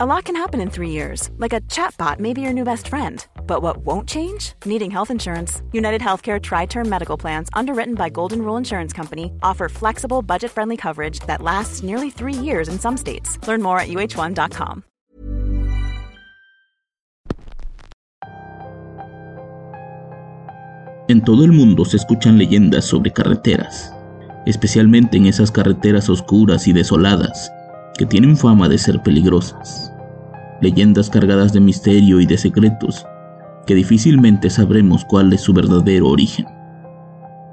A lot can happen in three years, like a chatbot may be your new best friend. But what won't change? Needing health insurance. United Healthcare Tri Term Medical Plans, underwritten by Golden Rule Insurance Company, offer flexible, budget friendly coverage that lasts nearly three years in some states. Learn more at uh1.com. En todo el mundo se escuchan leyendas sobre carreteras, especialmente en esas carreteras oscuras y desoladas que tienen fama de ser peligrosas. Leyendas cargadas de misterio y de secretos que difícilmente sabremos cuál es su verdadero origen.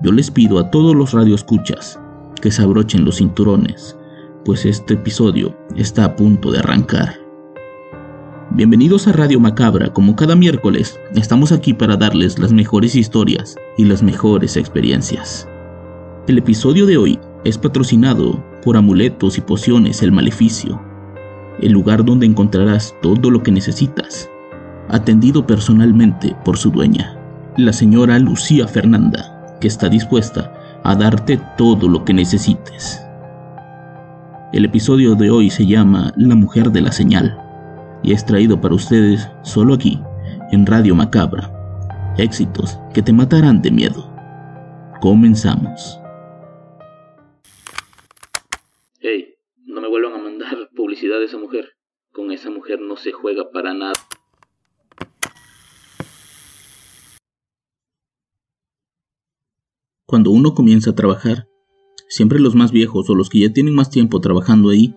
Yo les pido a todos los radioescuchas que se abrochen los cinturones, pues este episodio está a punto de arrancar. Bienvenidos a Radio Macabra, como cada miércoles, estamos aquí para darles las mejores historias y las mejores experiencias. El episodio de hoy es patrocinado por Amuletos y Pociones El Maleficio, el lugar donde encontrarás todo lo que necesitas, atendido personalmente por su dueña, la señora Lucía Fernanda, que está dispuesta a darte todo lo que necesites. El episodio de hoy se llama La Mujer de la Señal y es traído para ustedes solo aquí, en Radio Macabra. Éxitos que te matarán de miedo. Comenzamos. Juega para nada. Cuando uno comienza a trabajar, siempre los más viejos o los que ya tienen más tiempo trabajando ahí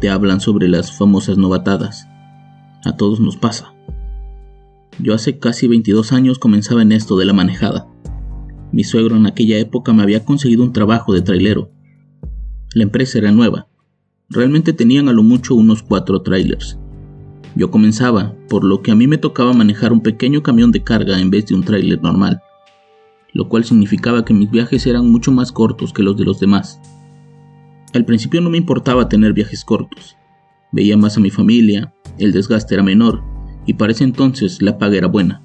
te hablan sobre las famosas novatadas. A todos nos pasa. Yo hace casi 22 años comenzaba en esto de la manejada. Mi suegro en aquella época me había conseguido un trabajo de trailero. La empresa era nueva Realmente tenían a lo mucho unos cuatro trailers. Yo comenzaba, por lo que a mí me tocaba manejar un pequeño camión de carga en vez de un trailer normal, lo cual significaba que mis viajes eran mucho más cortos que los de los demás. Al principio no me importaba tener viajes cortos, veía más a mi familia, el desgaste era menor y para ese entonces la paga era buena.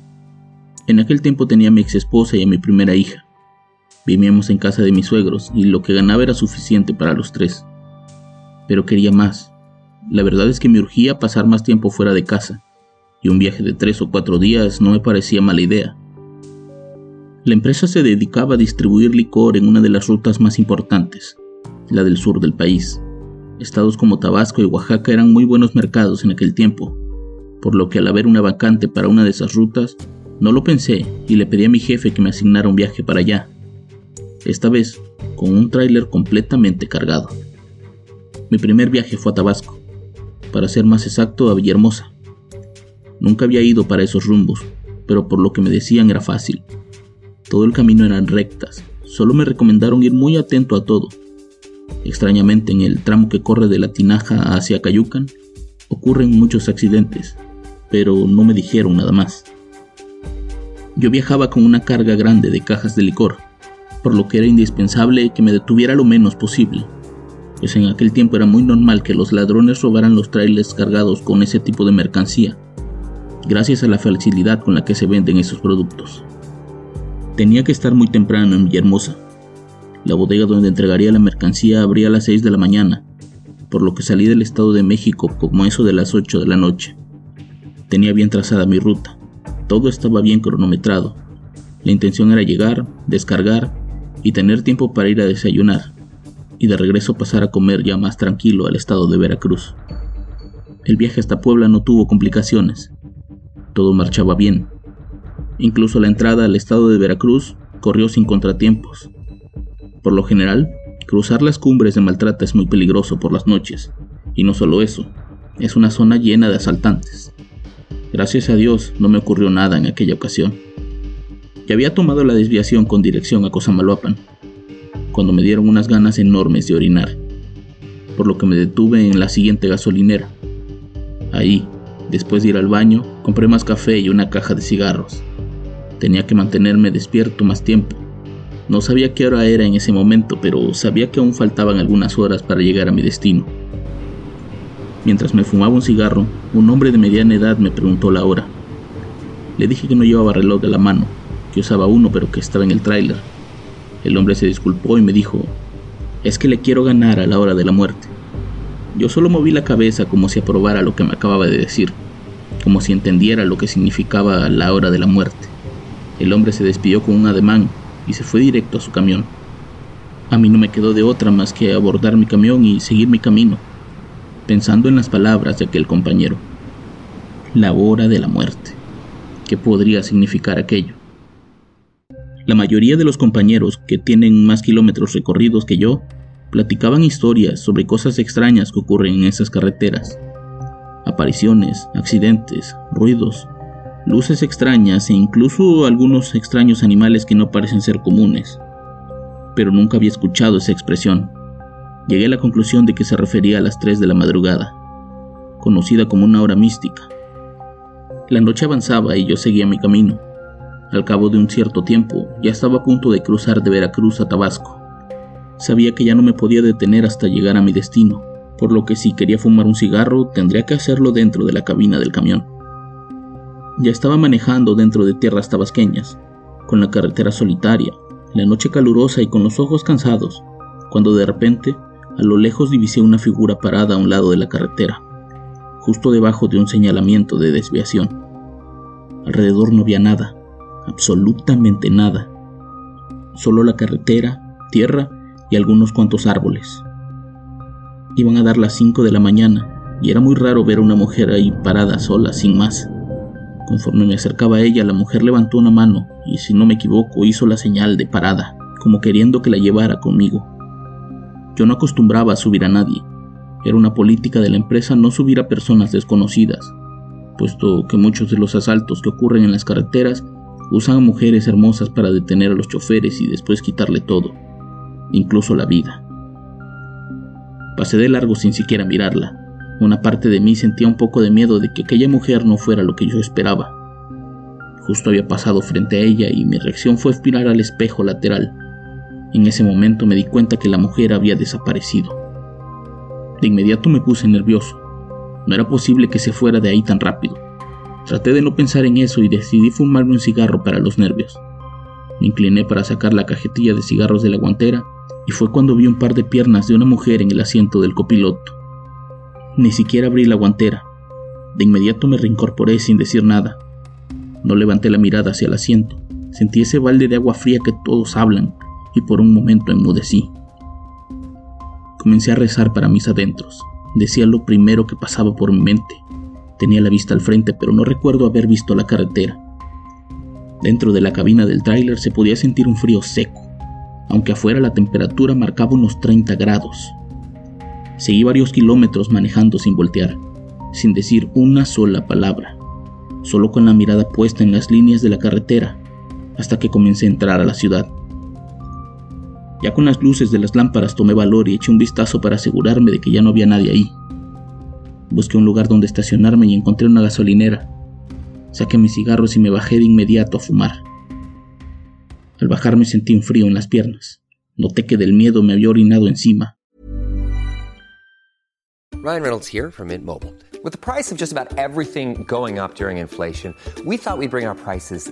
En aquel tiempo tenía a mi ex esposa y a mi primera hija. Vivíamos en casa de mis suegros y lo que ganaba era suficiente para los tres pero quería más. La verdad es que me urgía pasar más tiempo fuera de casa, y un viaje de tres o cuatro días no me parecía mala idea. La empresa se dedicaba a distribuir licor en una de las rutas más importantes, la del sur del país. Estados como Tabasco y Oaxaca eran muy buenos mercados en aquel tiempo, por lo que al haber una vacante para una de esas rutas, no lo pensé y le pedí a mi jefe que me asignara un viaje para allá. Esta vez, con un tráiler completamente cargado. Mi primer viaje fue a Tabasco, para ser más exacto a Villahermosa. Nunca había ido para esos rumbos, pero por lo que me decían era fácil. Todo el camino eran rectas, solo me recomendaron ir muy atento a todo. Extrañamente en el tramo que corre de la Tinaja hacia Cayucan, ocurren muchos accidentes, pero no me dijeron nada más. Yo viajaba con una carga grande de cajas de licor, por lo que era indispensable que me detuviera lo menos posible pues en aquel tiempo era muy normal que los ladrones robaran los trailers cargados con ese tipo de mercancía, gracias a la facilidad con la que se venden esos productos. Tenía que estar muy temprano en Villahermosa. La bodega donde entregaría la mercancía abría a las 6 de la mañana, por lo que salí del Estado de México como eso de las 8 de la noche. Tenía bien trazada mi ruta, todo estaba bien cronometrado. La intención era llegar, descargar y tener tiempo para ir a desayunar y de regreso pasar a comer ya más tranquilo al estado de Veracruz. El viaje hasta Puebla no tuvo complicaciones. Todo marchaba bien. Incluso la entrada al estado de Veracruz corrió sin contratiempos. Por lo general, cruzar las cumbres de Maltrata es muy peligroso por las noches. Y no solo eso, es una zona llena de asaltantes. Gracias a Dios no me ocurrió nada en aquella ocasión. Ya había tomado la desviación con dirección a Cosamaloapan, cuando me dieron unas ganas enormes de orinar, por lo que me detuve en la siguiente gasolinera. Ahí, después de ir al baño, compré más café y una caja de cigarros. Tenía que mantenerme despierto más tiempo. No sabía qué hora era en ese momento, pero sabía que aún faltaban algunas horas para llegar a mi destino. Mientras me fumaba un cigarro, un hombre de mediana edad me preguntó la hora. Le dije que no llevaba reloj de la mano, que usaba uno pero que estaba en el tráiler el hombre se disculpó y me dijo, es que le quiero ganar a la hora de la muerte. Yo solo moví la cabeza como si aprobara lo que me acababa de decir, como si entendiera lo que significaba la hora de la muerte. El hombre se despidió con un ademán y se fue directo a su camión. A mí no me quedó de otra más que abordar mi camión y seguir mi camino, pensando en las palabras de aquel compañero. La hora de la muerte. ¿Qué podría significar aquello? La mayoría de los compañeros que tienen más kilómetros recorridos que yo platicaban historias sobre cosas extrañas que ocurren en esas carreteras. Apariciones, accidentes, ruidos, luces extrañas e incluso algunos extraños animales que no parecen ser comunes pero nunca había escuchado esa expresión. Llegué a la conclusión de que se refería a las 3 de la madrugada, conocida como una hora mística. La noche avanzaba y yo seguía mi camino. Al cabo de un cierto tiempo, ya estaba a punto de cruzar de Veracruz a Tabasco. Sabía que ya no me podía detener hasta llegar a mi destino, por lo que si quería fumar un cigarro tendría que hacerlo dentro de la cabina del camión. Ya estaba manejando dentro de tierras tabasqueñas, con la carretera solitaria, la noche calurosa y con los ojos cansados, cuando de repente a lo lejos divisé una figura parada a un lado de la carretera, justo debajo de un señalamiento de desviación. Alrededor no había nada, absolutamente nada, solo la carretera, tierra y algunos cuantos árboles. Iban a dar las 5 de la mañana y era muy raro ver a una mujer ahí parada sola, sin más. Conforme me acercaba a ella, la mujer levantó una mano y, si no me equivoco, hizo la señal de parada, como queriendo que la llevara conmigo. Yo no acostumbraba a subir a nadie. Era una política de la empresa no subir a personas desconocidas, puesto que muchos de los asaltos que ocurren en las carreteras usan a mujeres hermosas para detener a los choferes y después quitarle todo, incluso la vida. Pasé de largo sin siquiera mirarla. Una parte de mí sentía un poco de miedo de que aquella mujer no fuera lo que yo esperaba. Justo había pasado frente a ella y mi reacción fue mirar al espejo lateral. En ese momento me di cuenta que la mujer había desaparecido. De inmediato me puse nervioso. No era posible que se fuera de ahí tan rápido. Traté de no pensar en eso y decidí fumarme un cigarro para los nervios. Me incliné para sacar la cajetilla de cigarros de la guantera y fue cuando vi un par de piernas de una mujer en el asiento del copiloto. Ni siquiera abrí la guantera. De inmediato me reincorporé sin decir nada. No levanté la mirada hacia el asiento. Sentí ese balde de agua fría que todos hablan y por un momento enmudecí. Comencé a rezar para mis adentros. Decía lo primero que pasaba por mi mente. Tenía la vista al frente, pero no recuerdo haber visto la carretera. Dentro de la cabina del tráiler se podía sentir un frío seco, aunque afuera la temperatura marcaba unos 30 grados. Seguí varios kilómetros manejando sin voltear, sin decir una sola palabra, solo con la mirada puesta en las líneas de la carretera, hasta que comencé a entrar a la ciudad. Ya con las luces de las lámparas tomé valor y eché un vistazo para asegurarme de que ya no había nadie ahí. Busqué un lugar donde estacionarme y encontré una gasolinera. Saqué mis cigarros y me bajé de inmediato a fumar. Al bajarme sentí un frío en las piernas. Noté que del miedo me había orinado encima Ryan Reynolds here from Mint Mobile. With the price of just about everything going up during inflation, we thought we'd bring our prices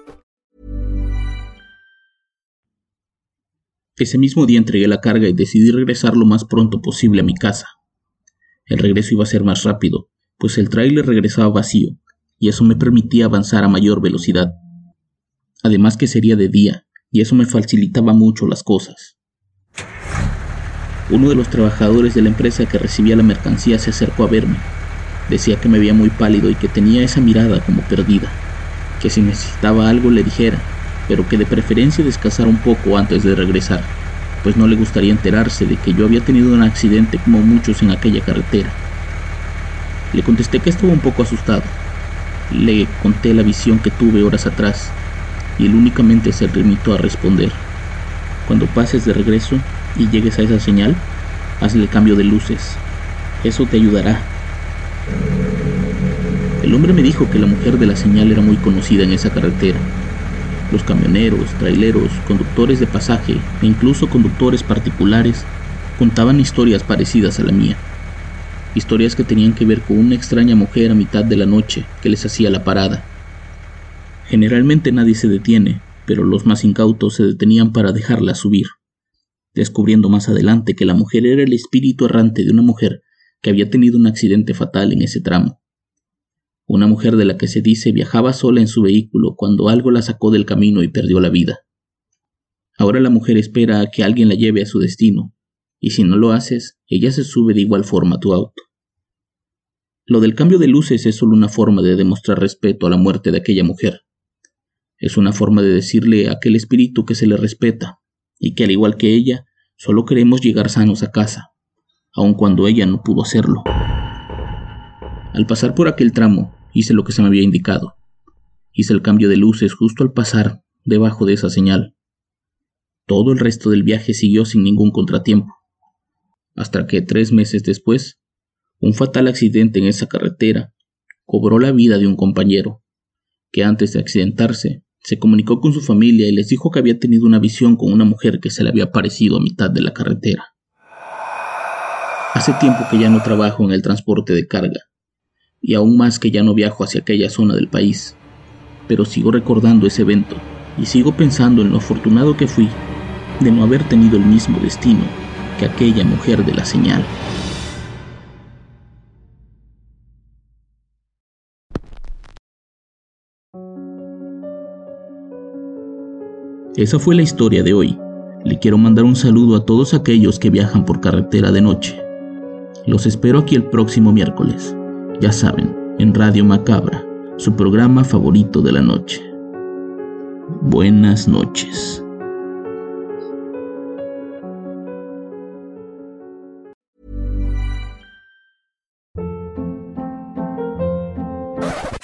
Ese mismo día entregué la carga y decidí regresar lo más pronto posible a mi casa. El regreso iba a ser más rápido, pues el tráiler regresaba vacío, y eso me permitía avanzar a mayor velocidad. Además que sería de día, y eso me facilitaba mucho las cosas. Uno de los trabajadores de la empresa que recibía la mercancía se acercó a verme. Decía que me veía muy pálido y que tenía esa mirada como perdida, que si necesitaba algo le dijera, pero que de preferencia descansara un poco antes de regresar, pues no le gustaría enterarse de que yo había tenido un accidente como muchos en aquella carretera. Le contesté que estaba un poco asustado. Le conté la visión que tuve horas atrás y él únicamente se limitó a responder. Cuando pases de regreso y llegues a esa señal, hazle cambio de luces. Eso te ayudará. El hombre me dijo que la mujer de la señal era muy conocida en esa carretera Los camioneros, traileros, conductores de pasaje e incluso conductores particulares contaban historias parecidas a la mía. Historias que tenían que ver con una extraña mujer a mitad de la noche que les hacía la parada. Generalmente nadie se detiene, pero los más incautos se detenían para dejarla subir, descubriendo más adelante que la mujer era el espíritu errante de una mujer que había tenido un accidente fatal en ese tramo. Una mujer de la que se dice viajaba sola en su vehículo cuando algo la sacó del camino y perdió la vida. Ahora la mujer espera a que alguien la lleve a su destino, y si no lo haces, ella se sube de igual forma a tu auto. Lo del cambio de luces es solo una forma de demostrar respeto a la muerte de aquella mujer. Es una forma de decirle a aquel espíritu que se le respeta, y que al igual que ella, solo queremos llegar sanos a casa, aun cuando ella no pudo hacerlo. Al pasar por aquel tramo, hice lo que se me había indicado. Hice el cambio de luces justo al pasar debajo de esa señal. Todo el resto del viaje siguió sin ningún contratiempo, hasta que tres meses después, un fatal accidente en esa carretera cobró la vida de un compañero, que antes de accidentarse se comunicó con su familia y les dijo que había tenido una visión con una mujer que se le había aparecido a mitad de la carretera. Hace tiempo que ya no trabajo en el transporte de carga, y aún más que ya no viajo hacia aquella zona del país. Pero sigo recordando ese evento y sigo pensando en lo afortunado que fui de no haber tenido el mismo destino que aquella mujer de la señal. Esa fue la historia de hoy. Le quiero mandar un saludo a todos aquellos que viajan por carretera de noche. Los espero aquí el próximo miércoles ya saben, en Radio Macabra, su programa favorito de la noche. Buenas noches.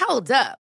Hold up.